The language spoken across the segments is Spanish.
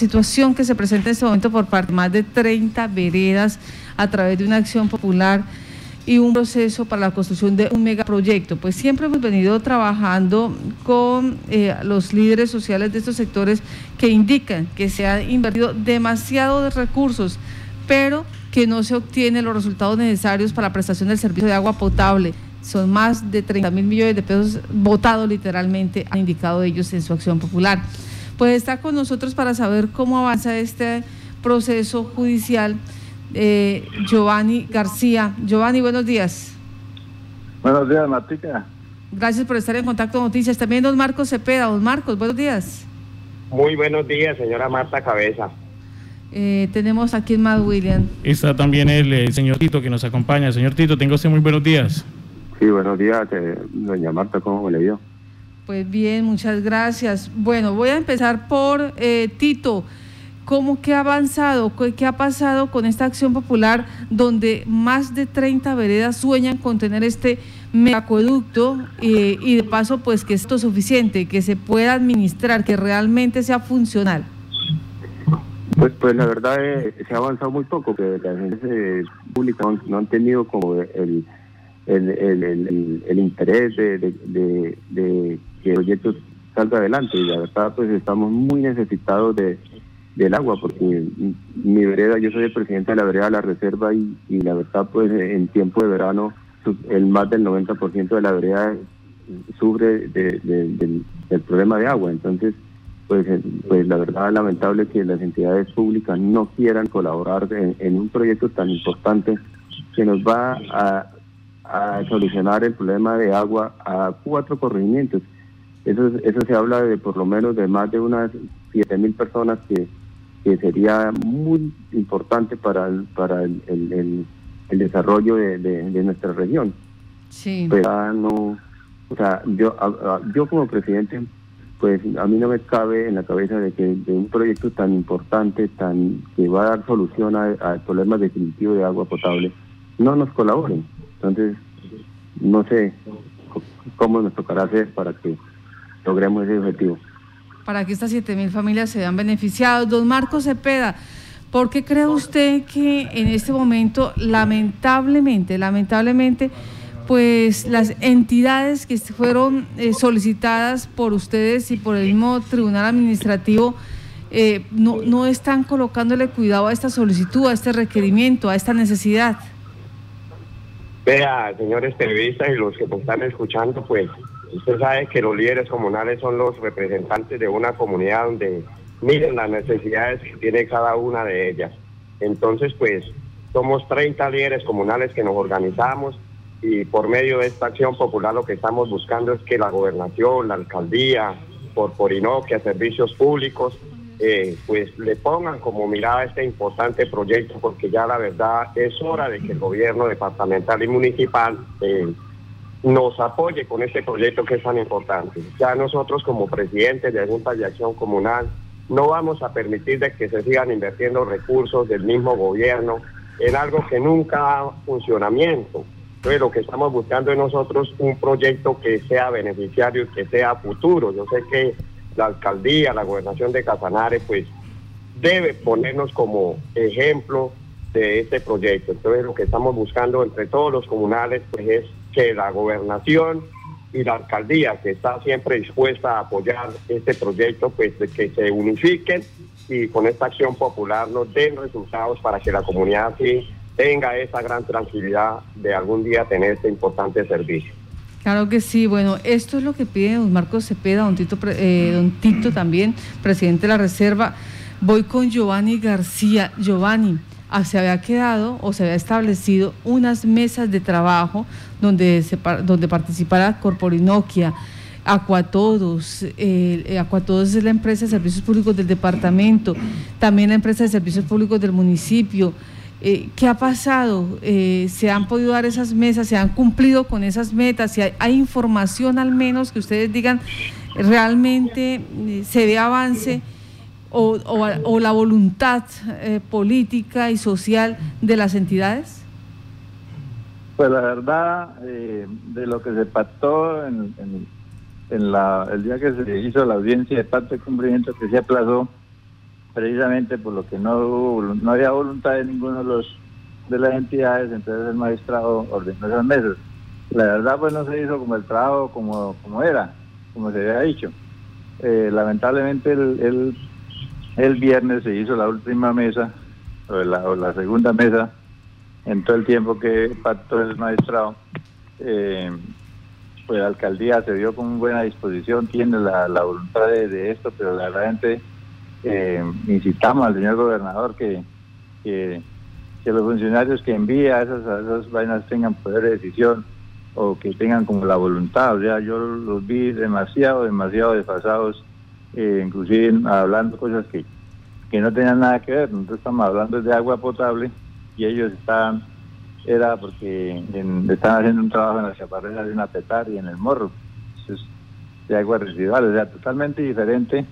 situación que se presenta en este momento por parte de más de 30 veredas a través de una acción popular y un proceso para la construcción de un megaproyecto. Pues siempre hemos venido trabajando con eh, los líderes sociales de estos sectores que indican que se ha invertido demasiado de recursos, pero que no se obtienen los resultados necesarios para la prestación del servicio de agua potable. Son más de 30 mil millones de pesos votados literalmente, han indicado ellos en su acción popular. Pues está con nosotros para saber cómo avanza este proceso judicial eh, Giovanni García. Giovanni, buenos días. Buenos días, Martica. Gracias por estar en contacto con Noticias. También don Marcos Cepeda. Don Marcos, buenos días. Muy buenos días, señora Marta Cabeza. Eh, tenemos aquí en Mad William. Está también el, señor Tito que nos acompaña. Señor Tito, tengo usted muy buenos días. Sí, buenos días, doña Marta, ¿cómo le dio? Pues bien, muchas gracias. Bueno, voy a empezar por eh, Tito. ¿Cómo que ha avanzado? ¿Qué ha pasado con esta acción popular donde más de 30 veredas sueñan con tener este megacueducto eh, y de paso pues que esto es suficiente, que se pueda administrar, que realmente sea funcional? Pues, pues la verdad es, se ha avanzado muy poco, que las agencias públicas no, han tenido como el, el, interés de, de, que el proyecto salga adelante y la verdad pues estamos muy necesitados de, del agua porque mi vereda, yo soy el presidente de la vereda de la reserva y, y la verdad pues en tiempo de verano el más del 90% de la vereda sufre del, del problema de agua, entonces pues, eh, pues la verdad es lamentable que las entidades públicas no quieran colaborar en, un proyecto tan importante que nos va a, solucionar el problema de agua a cuatro corregimientos. Eso, eso se habla de por lo menos de más de unas siete mil personas que, que sería muy importante para el, para el, el, desarrollo de, de, nuestra región. Sí. Pero no, o sea, yo, yo como presidente pues a mí no me cabe en la cabeza de que de un proyecto tan importante, tan que va a dar solución al problema definitivo de agua potable, no nos colaboren. Entonces, no sé cómo nos tocará hacer para que logremos ese objetivo. Para que estas 7.000 familias se vean beneficiadas. Don Marcos Cepeda, ¿por qué cree usted que en este momento, lamentablemente, lamentablemente, pues las entidades que fueron eh, solicitadas por ustedes y por el mismo Tribunal Administrativo eh, no, no están colocándole cuidado a esta solicitud, a este requerimiento, a esta necesidad. Vea, señores periodistas y los que nos están escuchando, pues usted sabe que los líderes comunales son los representantes de una comunidad donde miren las necesidades que tiene cada una de ellas. Entonces, pues somos 30 líderes comunales que nos organizamos y por medio de esta acción popular lo que estamos buscando es que la gobernación, la alcaldía, por Porinoquia, servicios públicos, eh, pues le pongan como mirada este importante proyecto porque ya la verdad es hora de que el gobierno departamental y municipal eh, nos apoye con este proyecto que es tan importante. Ya nosotros como presidentes de Junta de Acción Comunal no vamos a permitir de que se sigan invirtiendo recursos del mismo gobierno en algo que nunca ha funcionamiento. Entonces lo que estamos buscando es nosotros un proyecto que sea beneficiario y que sea futuro. Yo sé que la alcaldía, la gobernación de Casanare, pues debe ponernos como ejemplo de este proyecto. Entonces lo que estamos buscando entre todos los comunales pues es que la gobernación y la alcaldía, que está siempre dispuesta a apoyar este proyecto, pues que se unifiquen y con esta acción popular nos den resultados para que la comunidad sí tenga esa gran tranquilidad de algún día tener este importante servicio. Claro que sí, bueno, esto es lo que pide don Marcos Cepeda, don Tito, eh, don Tito también, presidente de la Reserva. Voy con Giovanni García. Giovanni, se había quedado o se había establecido unas mesas de trabajo donde, se, donde participara Corporinoquia, Acuatodos, eh, Acuatodos es la empresa de servicios públicos del departamento, también la empresa de servicios públicos del municipio, eh, ¿Qué ha pasado? Eh, ¿Se han podido dar esas mesas? ¿Se han cumplido con esas metas? Si hay, información al menos que ustedes digan realmente se ve avance o, o, la voluntad política y social de las entidades? Pues la verdad, de lo que se pactó en, el día que se hizo la audiencia de parte de cumplimiento que se aplazó, precisamente por lo que no hubo, no había voluntad de ninguno de los de las entidades, entonces el magistrado ordenó esas mesas. La verdad pues no se hizo como el trabajo como, como era, como se había dicho. Eh, lamentablemente el, el, viernes se hizo la última mesa, o la, segunda mesa, en todo el tiempo que pactó el magistrado. Eh, pues la alcaldía se vio con buena disposición, tiene la, voluntad de, esto, pero la verdad eh, incitamos al señor gobernador que, que, los funcionarios que envía esas, esas vainas tengan poder de decisión o que tengan como la voluntad. O sea, yo los vi demasiado, demasiado desfasados, eh, inclusive hablando cosas que, que no tenían nada que ver. Nosotros estamos hablando de agua potable y ellos estaban, era porque están haciendo un trabajo en las chaparreras de una petar y en el morro. de agua residual, o sea, totalmente diferente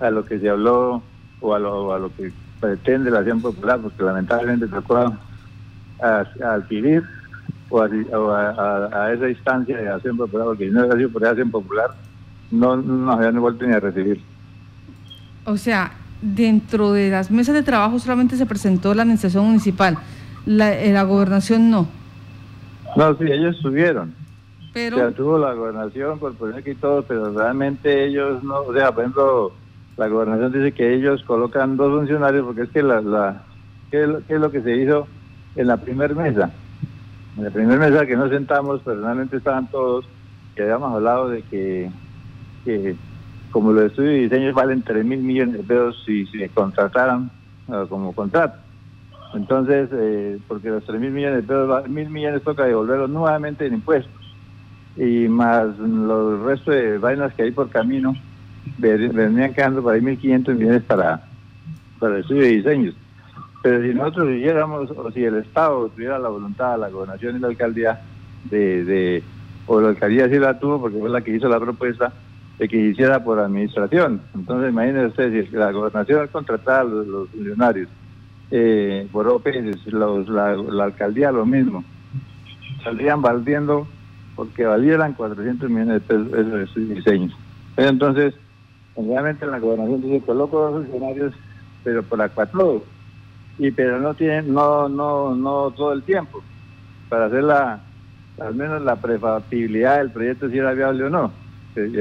a lo que se habló o a lo, a lo que pretende la acción popular, porque lamentablemente tocó a, a adquirir o, a, esa instancia de acción popular, porque si no por acción popular, no, nos habían vuelto ni a recibir. O sea, dentro de las mesas de trabajo solamente se presentó la administración municipal, la, eh, la gobernación no. No, sí, ellos subieron. Pero... O sea, tuvo la gobernación por poner aquí todo, pero realmente ellos no, o sea, por ejemplo, la gobernación dice que ellos colocan dos funcionarios porque es que la, la ¿qué, es lo, que se hizo en la primera mesa? En la primera mesa que nos sentamos, personalmente estaban todos, que habíamos hablado de que, como los estudios y diseños valen 3 mil millones de pesos si se contrataran como contrato. Entonces, eh, porque los 3 mil millones de pesos, mil millones toca devolverlos nuevamente en impuestos. Y más los restos de vainas que hay por camino, venían quedando por ahí 1.500 millones para, para el estudio de diseños. Pero si nosotros hiciéramos, o si el Estado tuviera la voluntad, la gobernación y la alcaldía, de, de o la alcaldía sí la tuvo porque fue la que hizo la propuesta, de que hiciera por administración. Entonces imagínense ustedes, si la gobernación contrataba a los, funcionarios, eh, por OPS, los, la, alcaldía lo mismo, saldrían valdiendo porque valieran 400 millones de pesos esos diseños. Entonces, realmente la gobernación dice, coloco dos funcionarios, pero por acuatrodo y pero no tienen, no, no, no todo el tiempo para hacer la, al menos la prefactibilidad del proyecto si era viable o no,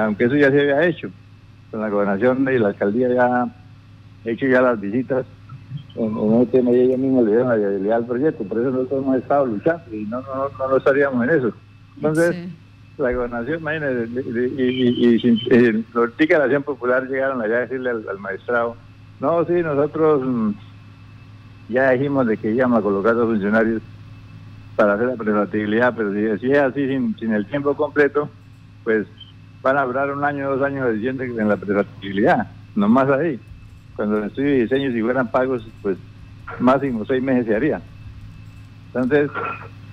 aunque eso ya se había hecho, con la gobernación y la alcaldía ya hecho ya las visitas en, en el tema y ellos mismos le dieron la viabilidad al proyecto, por eso nosotros hemos estado luchando y no, no, no, estaríamos en eso. Entonces, la gobernación, imagínense, y, y, y, y, la acción popular llegaron allá a decirle al, al maestrado, no, sí, nosotros mm, ya dijimos de que íbamos a colocar a los funcionarios para hacer la prefactibilidad, pero si, es así sin, el tiempo completo, pues van a hablar un año, dos años de en la prefactibilidad, no más ahí. Cuando el estudio de diseño, si fueran pagos, pues máximo seis meses se haría. Entonces,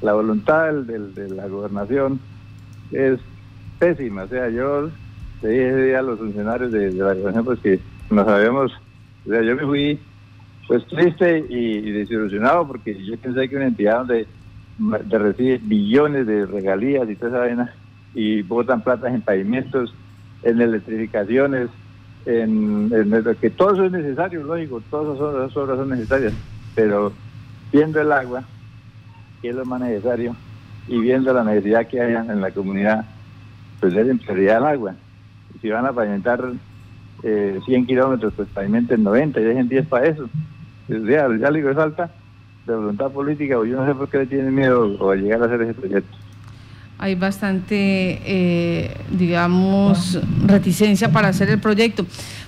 la voluntad del, de la gobernación es pésima. O sea, yo le dije a los funcionarios de, la gobernación pues que nos sabemos, o sea, yo me fui pues triste y, desilusionado porque yo pensé que una entidad donde recibe billones de regalías y toda esa vaina y botan plata en pavimentos, en electrificaciones, en, que todo eso es necesario, lógico, todas esas obras son necesarias, pero viendo el agua, que es lo más necesario, y viendo la necesidad que hay en la comunidad, pues en prioridad el agua. Si van a pavimentar eh, 100 kilómetros, pues pavimenten 90 y dejen 10 para eso. Ya, ya le digo, falta de voluntad política, o yo no sé por qué le tienen miedo o a llegar a hacer ese proyecto. Hay bastante, eh, digamos, reticencia para hacer el proyecto.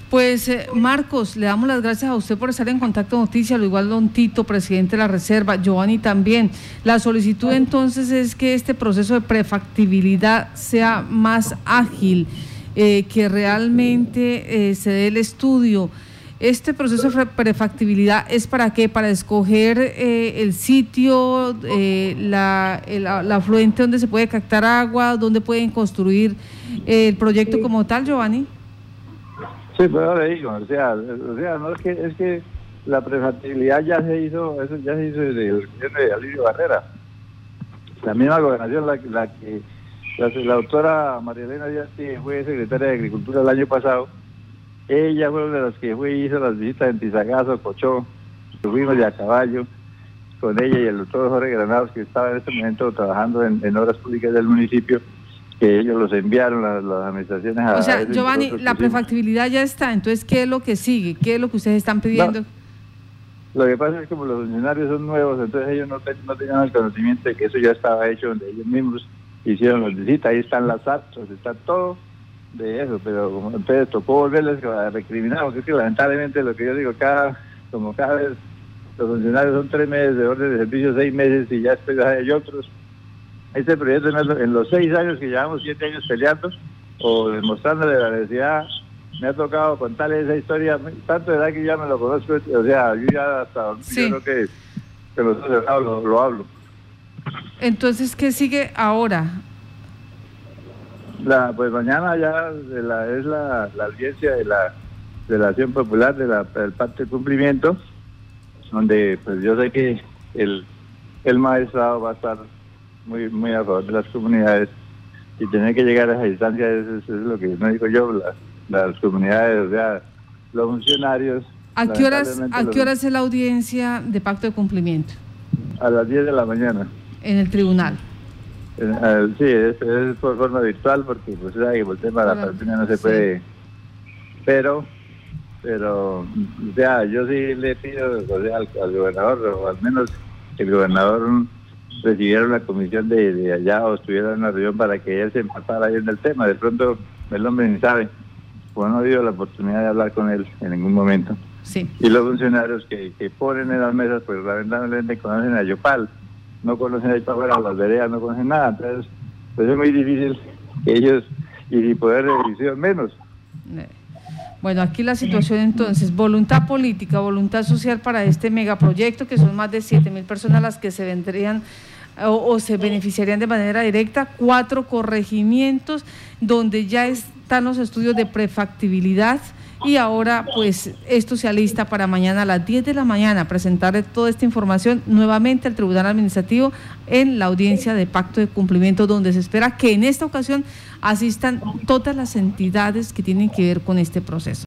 Pues eh, Marcos, le damos las gracias a usted por estar en contacto Noticias, lo igual don Tito, presidente de la Reserva, Giovanni también. La solicitud entonces es que este proceso de prefactibilidad sea más ágil, eh, que realmente se dé el estudio este proceso de prefactibilidad es para qué? Para escoger eh, el sitio, eh, la, el, afluente donde se puede captar agua, donde pueden construir eh, el proyecto como tal, Giovanni. Sí, pues ahora digo, o sea, o sea, no es que es que la prefactibilidad ya se hizo, eso ya se hizo desde el gobierno de Alirio Barrera. La misma gobernación, la, la que la, la doctora María Elena Díaz fue secretaria de Agricultura el año pasado, ella fue una de las que fue y hizo las visitas en Tizagazo, Cochó, subimos de a caballo con ella y el doctor Jorge Granados, que estaba en este momento trabajando en, obras públicas del municipio, que ellos los enviaron a las administraciones a... O sea, Giovanni, la prefactibilidad ya está, entonces, ¿qué es lo que sigue? ¿Qué es lo que ustedes están pidiendo? lo que pasa es que como los funcionarios son nuevos, entonces ellos no, no tenían el conocimiento de que eso ya estaba hecho, donde ellos mismos hicieron las visitas, ahí están las actos, está todo de eso, pero como entonces tocó volverles a recriminar, porque es que lamentablemente lo que yo digo, cada como cada vez los funcionarios son tres meses de orden de servicio, seis meses y ya después hay otros. Este proyecto en los seis años que llevamos, siete años peleando o demostrándole la necesidad, me ha tocado contarle esa historia, tanto de edad que ya me lo conozco, o sea, yo ya hasta yo creo que, que lo, lo hablo. Entonces, ¿qué sigue ahora? La, pues mañana ya la, es la, la audiencia de la, de la acción popular de la, del pacto de cumplimiento, donde pues yo sé que el, el magistrado va a estar muy, muy a favor de las comunidades y tener que llegar a esa instancia es, lo que no digo yo, las comunidades, o sea, los funcionarios. ¿A qué horas, ¿a qué horas es la audiencia de pacto de cumplimiento? A las 10 de la mañana. ¿En el tribunal? Sí, es, por forma virtual porque pues el tema de la pandemia no se puede. Pero, pero, o sea, yo sí le pido al, gobernador, o al menos que el gobernador recibiera una comisión de, allá o estuviera en una reunión para que él se empatara ahí en el tema. De pronto el hombre ni sabe, pues no ha habido la oportunidad de hablar con él en ningún momento. Sí. Y los funcionarios que, que ponen en las mesas, pues lamentablemente conocen a Yopal no conocen el para las veredas, no conocen nada. Entonces, pues es muy difícil que ellos, y poder de menos. Bueno, aquí la situación entonces, voluntad política, voluntad social para este megaproyecto, que son más de 7 mil personas las que se vendrían o, o, se beneficiarían de manera directa, cuatro corregimientos donde ya están los estudios de prefactibilidad y ahora pues esto se alista para mañana a las 10 de la mañana presentarle toda esta información nuevamente al Tribunal Administrativo en la audiencia de pacto de cumplimiento donde se espera que en esta ocasión asistan todas las entidades que tienen que ver con este proceso.